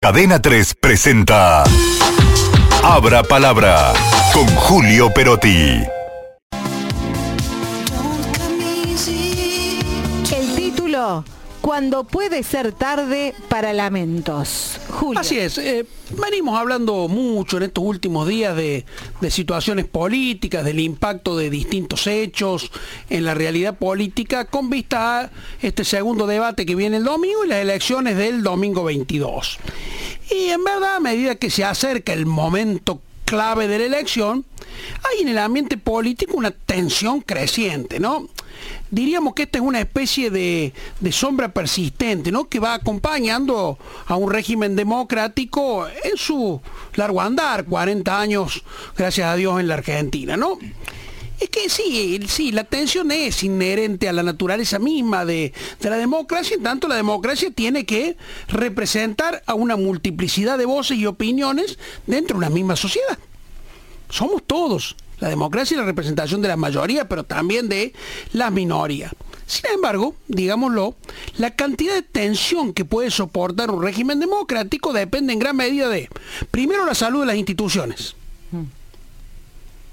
Cadena 3 presenta Abra Palabra con Julio Perotti. Cuando puede ser tarde para lamentos. Julio. Así es, eh, venimos hablando mucho en estos últimos días de, de situaciones políticas, del impacto de distintos hechos en la realidad política con vista a este segundo debate que viene el domingo y las elecciones del domingo 22. Y en verdad, a medida que se acerca el momento clave de la elección, hay en el ambiente político una tensión creciente, ¿no? Diríamos que esta es una especie de, sombra persistente, ¿no? Que va acompañando a un régimen democrático en su largo andar, 40 años, gracias a Dios, en la Argentina, ¿no? Es que sí, sí, la tensión es inherente a la naturaleza misma de, de, la democracia, en tanto la democracia tiene que representar a una multiplicidad de voces y opiniones dentro de una misma sociedad. Somos todos. La democracia y la representación de la mayoría, pero también de la minoría. Sin embargo, digámoslo, la cantidad de tensión que puede soportar un régimen democrático depende en gran medida de, primero, la salud de las instituciones.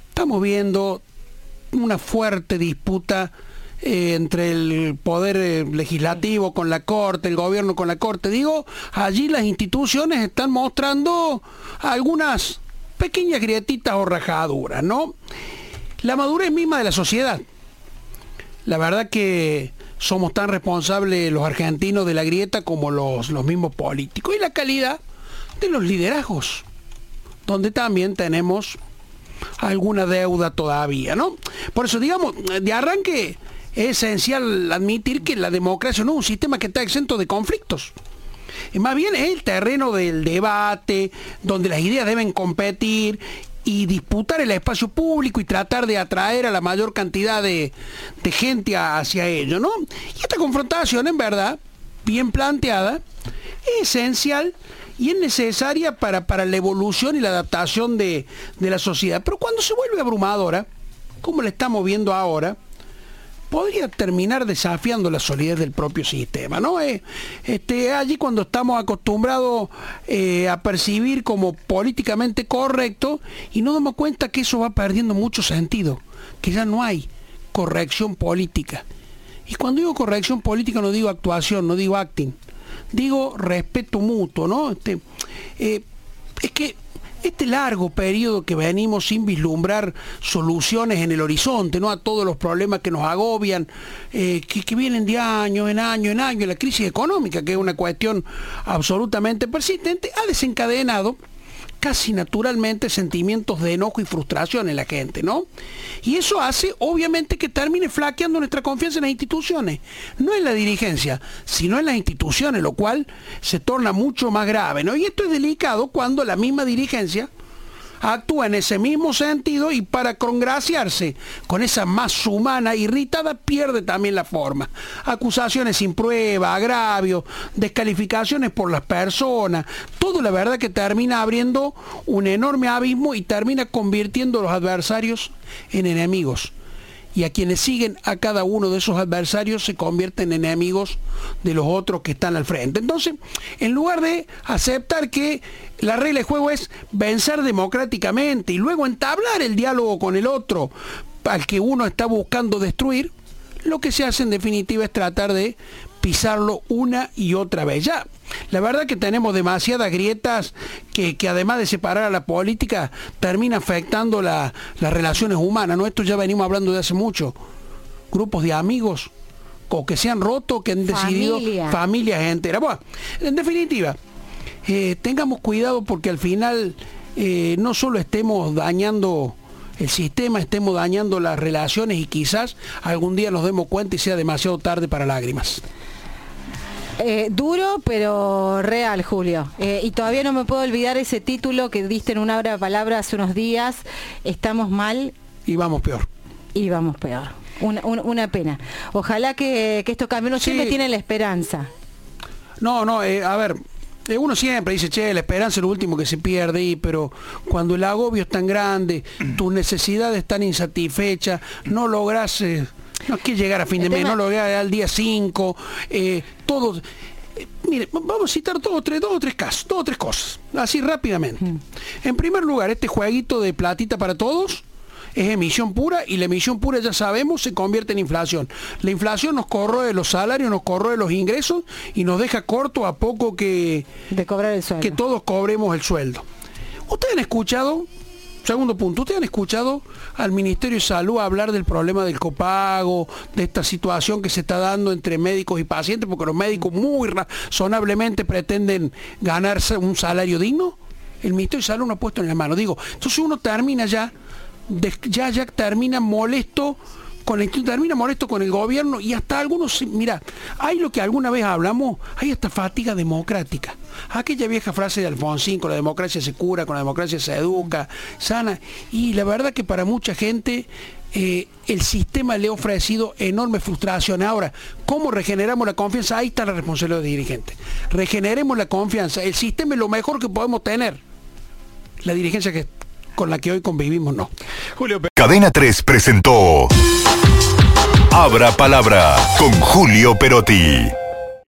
Estamos viendo una fuerte disputa eh, entre el poder eh, legislativo con la corte, el gobierno con la corte. Digo, allí las instituciones están mostrando algunas pequeñas grietitas o rajaduras, ¿no? La madurez misma de la sociedad. La verdad que somos tan responsables los argentinos de la grieta como los, los mismos políticos. Y la calidad de los liderazgos, donde también tenemos alguna deuda todavía, ¿no? Por eso, digamos, de arranque es esencial admitir que la democracia no es un sistema que está exento de conflictos. Más bien es el terreno del debate, donde las ideas deben competir y disputar el espacio público y tratar de atraer a la mayor cantidad de, de gente hacia ello, ¿no? Y esta confrontación, en verdad, bien planteada, es esencial y es necesaria para, para la evolución y la adaptación de, de, la sociedad. Pero cuando se vuelve abrumadora, como la estamos viendo ahora, podría terminar desafiando la solidez del propio sistema, ¿no? Eh, este, allí cuando estamos acostumbrados eh, a percibir como políticamente correcto y nos damos cuenta que eso va perdiendo mucho sentido, que ya no hay corrección política. Y cuando digo corrección política no digo actuación, no digo acting, digo respeto mutuo, ¿no? Este, eh, es que este largo periodo que venimos sin vislumbrar soluciones en el horizonte, ¿no? A todos los problemas que nos agobian, eh, que, que, vienen de año en año en año, la crisis económica, que es una cuestión absolutamente persistente, ha desencadenado casi naturalmente sentimientos de enojo y frustración en la gente, ¿no? Y eso hace, obviamente, que termine flaqueando nuestra confianza en las instituciones. No en la dirigencia, sino en las instituciones, lo cual se torna mucho más grave, ¿no? Y esto es delicado cuando la misma dirigencia actúa en ese mismo sentido y para congraciarse con esa más humana irritada pierde también la forma. Acusaciones sin prueba, agravios, descalificaciones por las personas, todo la verdad que termina abriendo un enorme abismo y termina convirtiendo a los adversarios en enemigos y a quienes siguen a cada uno de esos adversarios se convierten en enemigos de los otros que están al frente. Entonces, en lugar de aceptar que la regla de juego es vencer democráticamente y luego entablar el diálogo con el otro al que uno está buscando destruir, lo que se hace en definitiva es tratar de pisarlo una y otra vez. Ya, la verdad que tenemos demasiadas grietas que, que además de separar a la política, termina afectando la, las relaciones humanas. ¿no? Esto ya venimos hablando de hace mucho. Grupos de amigos o que se han roto, que han decidido Familia. familias enteras. Bueno, en definitiva, eh, tengamos cuidado porque al final eh, no solo estemos dañando el sistema, estemos dañando las relaciones y quizás algún día nos demos cuenta y sea demasiado tarde para lágrimas. Eh, duro, pero real, Julio. Eh, y todavía no me puedo olvidar ese título que diste en una hora palabra hace unos días. Estamos mal Y vamos peor. y vamos peor. Una, una- una pena. Ojalá que, que esto cambie. Uno Sí. siempre tiene la esperanza. No, no, eh, a ver, uno siempre dice, che, la esperanza es lo último que se pierde, y, pero cuando el agobio es tan grande, tus necesidades están insatisfechas, no logras, eh, no es que llegar a fin de mes, no logras al día 5, todo... eh, Mire, vamos a citar dos o tres, dos o tres casos, dos o tres cosas, así rápidamente. Mm. En primer lugar, este jueguito de platita para todos es emisión pura y la emisión pura ya sabemos se convierte en inflación. La inflación nos corroe los salarios, nos corroe los ingresos y nos deja corto a poco que, De cobrar el sueldo. que todos cobremos el sueldo. ¿Ustedes han escuchado, segundo punto, ustedes han escuchado al Ministerio de Salud hablar del problema del copago, de esta situación que se está dando entre médicos y pacientes, porque los médicos muy razonablemente pretenden ganarse un salario digno? El Ministerio de Salud no ha puesto en la mano. Digo, entonces uno termina ya, ya, ya termina molesto con el termina molesto con el gobierno y hasta algunos, mira, hay lo que alguna vez hablamos, hay hasta fatiga democrática. Aquella vieja frase de Alfonsín, con la democracia se cura, con la democracia se educa, sana. Y la verdad que para mucha gente eh, el sistema le ha ofrecido enorme frustración. Ahora, ¿cómo regeneramos la confianza? Ahí está la responsabilidad del dirigente. Regeneremos la confianza. El sistema es lo mejor que podemos tener. La dirigencia que, con la que hoy convivimos no. Julio Cadena 3 presentó Abra Palabra con Julio Perotti.